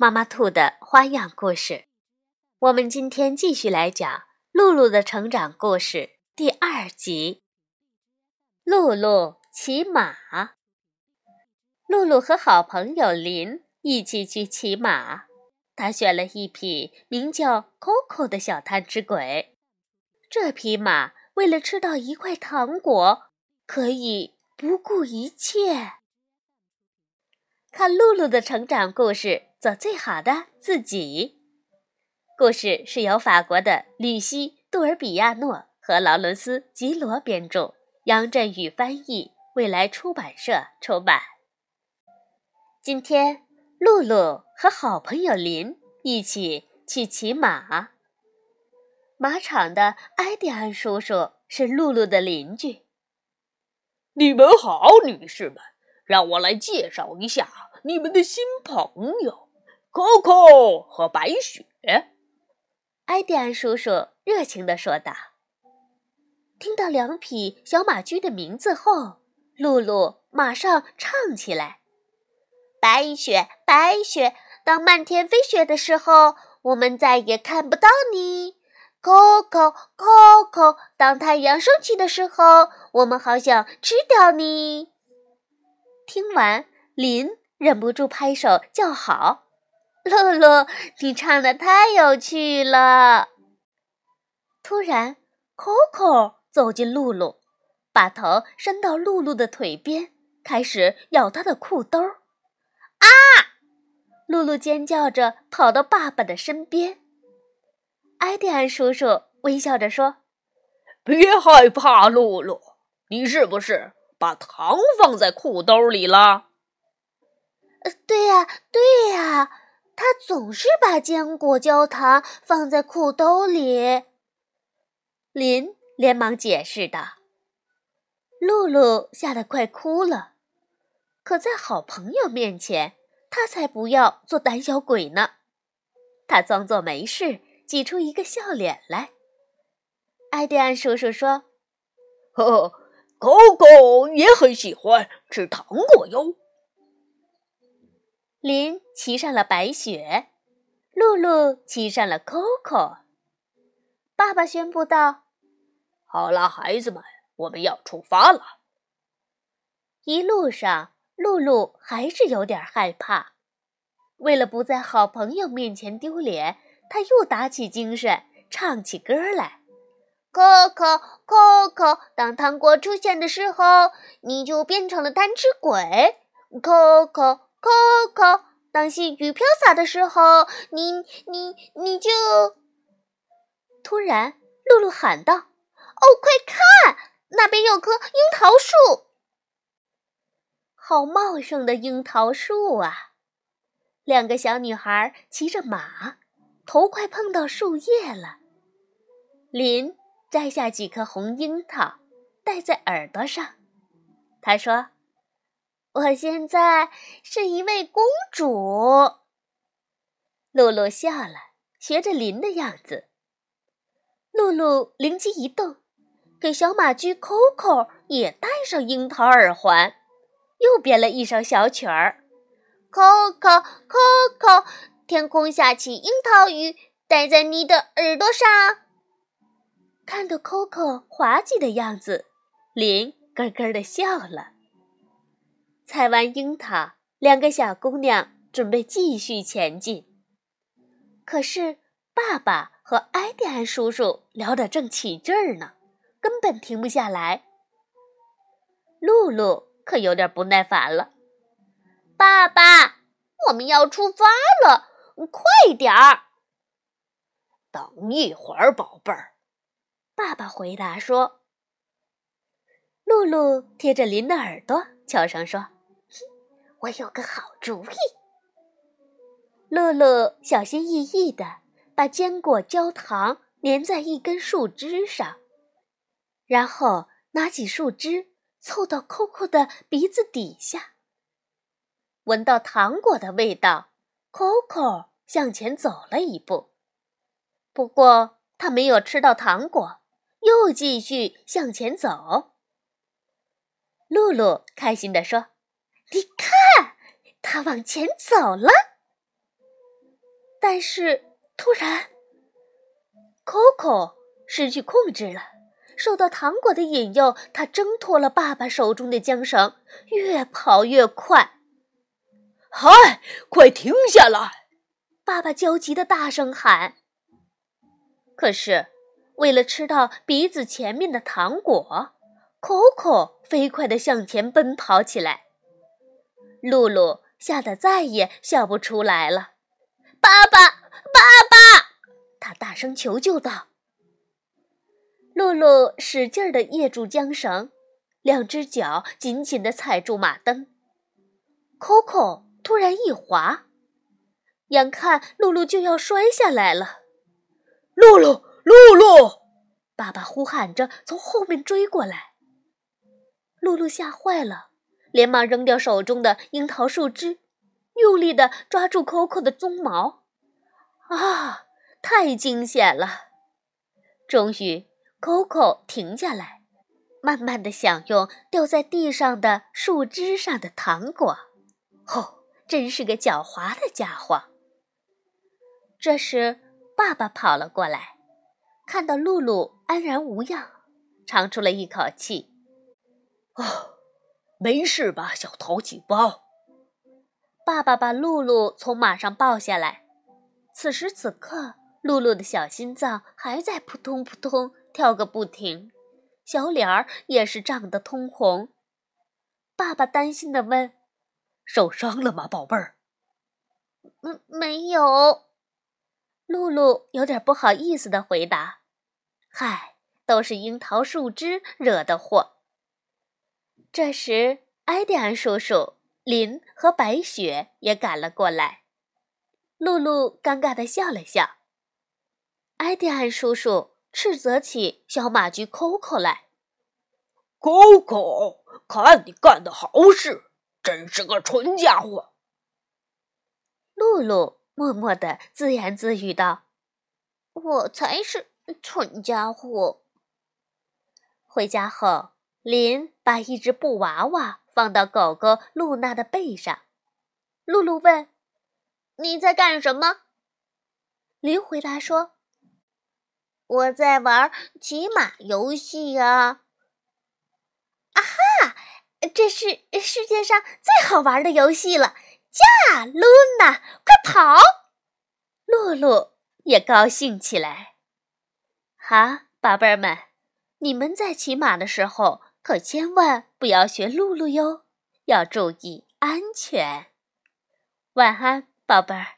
妈妈兔的花样故事，我们今天继续来讲露露的成长故事第二集。露露骑马。露露和好朋友林一起去骑马，他选了一匹名叫 Coco 的小贪吃鬼。这匹马为了吃到一块糖果，可以不顾一切。看露露的成长故事。做最好的自己。故事是由法国的吕西·杜尔比亚诺和劳伦斯·吉罗编著，杨振宇翻译，未来出版社出版。今天，露露和好朋友林一起去骑马。马场的埃迪安叔叔是露露的邻居。你们好，女士们，让我来介绍一下你们的新朋友。Coco 和白雪，埃迪安叔叔热情地说道。听到两匹小马驹的名字后，露露马上唱起来：“白雪，白雪，当漫天飞雪的时候，我们再也看不到你。Coco，Coco，当太阳升起的时候，我们好想吃掉你。”听完，林忍不住拍手叫好。露露，你唱的太有趣了。突然，Coco 走进露露，把头伸到露露的腿边，开始咬她的裤兜。啊！露露尖叫着跑到爸爸的身边。埃迪安叔叔微笑着说：“别害怕，露露，你是不是把糖放在裤兜里了？”“，呃对呀，对呀。”他总是把坚果焦糖放在裤兜里。林连忙解释道：“露露吓得快哭了，可在好朋友面前，他才不要做胆小鬼呢。”他装作没事，挤出一个笑脸来。艾迪安叔叔说：“呵呵，狗狗也很喜欢吃糖果哟。”林骑上了白雪，露露骑上了 Coco。爸爸宣布道：“好了，孩子们，我们要出发了。”一路上，露露还是有点害怕。为了不在好朋友面前丢脸，她又打起精神，唱起歌来：“Coco，Coco，当糖果出现的时候，你就变成了贪吃鬼。”Coco。Coco，当细雨飘洒的时候，你你你就……突然，露露喊道：“哦，快看，那边有棵樱桃树，好茂盛的樱桃树啊！”两个小女孩骑着马，头快碰到树叶了。林摘下几颗红樱桃，戴在耳朵上。他说。我现在是一位公主。露露笑了，学着林的样子。露露灵机一动，给小马驹 Coco 也戴上樱桃耳环，又编了一首小曲儿：Coco，Coco，天空下起樱桃雨，戴在你的耳朵上。看到 Coco 滑稽的样子，林咯咯的笑了。采完樱桃，两个小姑娘准备继续前进。可是爸爸和埃迪安叔叔聊得正起劲儿呢，根本停不下来。露露可有点不耐烦了：“爸爸，我们要出发了，快点儿！”等一会儿，宝贝儿。爸爸回答说。露露贴着林的耳朵，悄声说。我有个好主意。乐乐小心翼翼地把坚果焦糖粘在一根树枝上，然后拿起树枝凑到 Coco 的鼻子底下。闻到糖果的味道，Coco 向前走了一步，不过他没有吃到糖果，又继续向前走。露露开心地说：“你看，他往前走了。”但是突然，Coco 失去控制了，受到糖果的引诱，他挣脱了爸爸手中的缰绳，越跑越快。嗨，快停下来！爸爸焦急的大声喊。可是，为了吃到鼻子前面的糖果，Coco 飞快地向前奔跑起来。露露吓得再也笑不出来了。爸爸，爸爸！他大声求救道。露露使劲地掖住缰绳，两只脚紧紧地踩住马蹬。Coco 突然一滑，眼看露露就要摔下来了。露露，露露！爸爸呼喊着从后面追过来。露露吓坏了，连忙扔掉手中的樱桃树枝。用力地抓住 Coco 的鬃毛，啊，太惊险了！终于，Coco 停下来，慢慢地享用掉在地上的树枝上的糖果。哦，真是个狡猾的家伙！这时，爸爸跑了过来，看到露露安然无恙，长出了一口气：“哦，没事吧，小淘气包？”爸爸把露露从马上抱下来，此时此刻，露露的小心脏还在扑通扑通跳个不停，小脸儿也是涨得通红。爸爸担心地问：“受伤了吗，宝贝儿？”“嗯，没有。”露露有点不好意思地回答：“嗨，都是樱桃树枝惹的祸。”这时，埃迪安叔叔。林和白雪也赶了过来，露露尴尬的笑了笑。埃迪安叔叔斥责起小马驹 Coco 来：“Coco，看你干的好事，真是个蠢家伙。”露露默默的自言自语道：“我才是蠢家伙。”回家后，林把一只布娃娃。放到狗狗露娜的背上，露露问：“你在干什么？”林回答说：“我在玩骑马游戏啊！”啊哈，这是世界上最好玩的游戏了！驾，露娜，快跑！露露也高兴起来。好，宝贝儿们，你们在骑马的时候。可千万不要学露露哟，要注意安全。晚安，宝贝儿。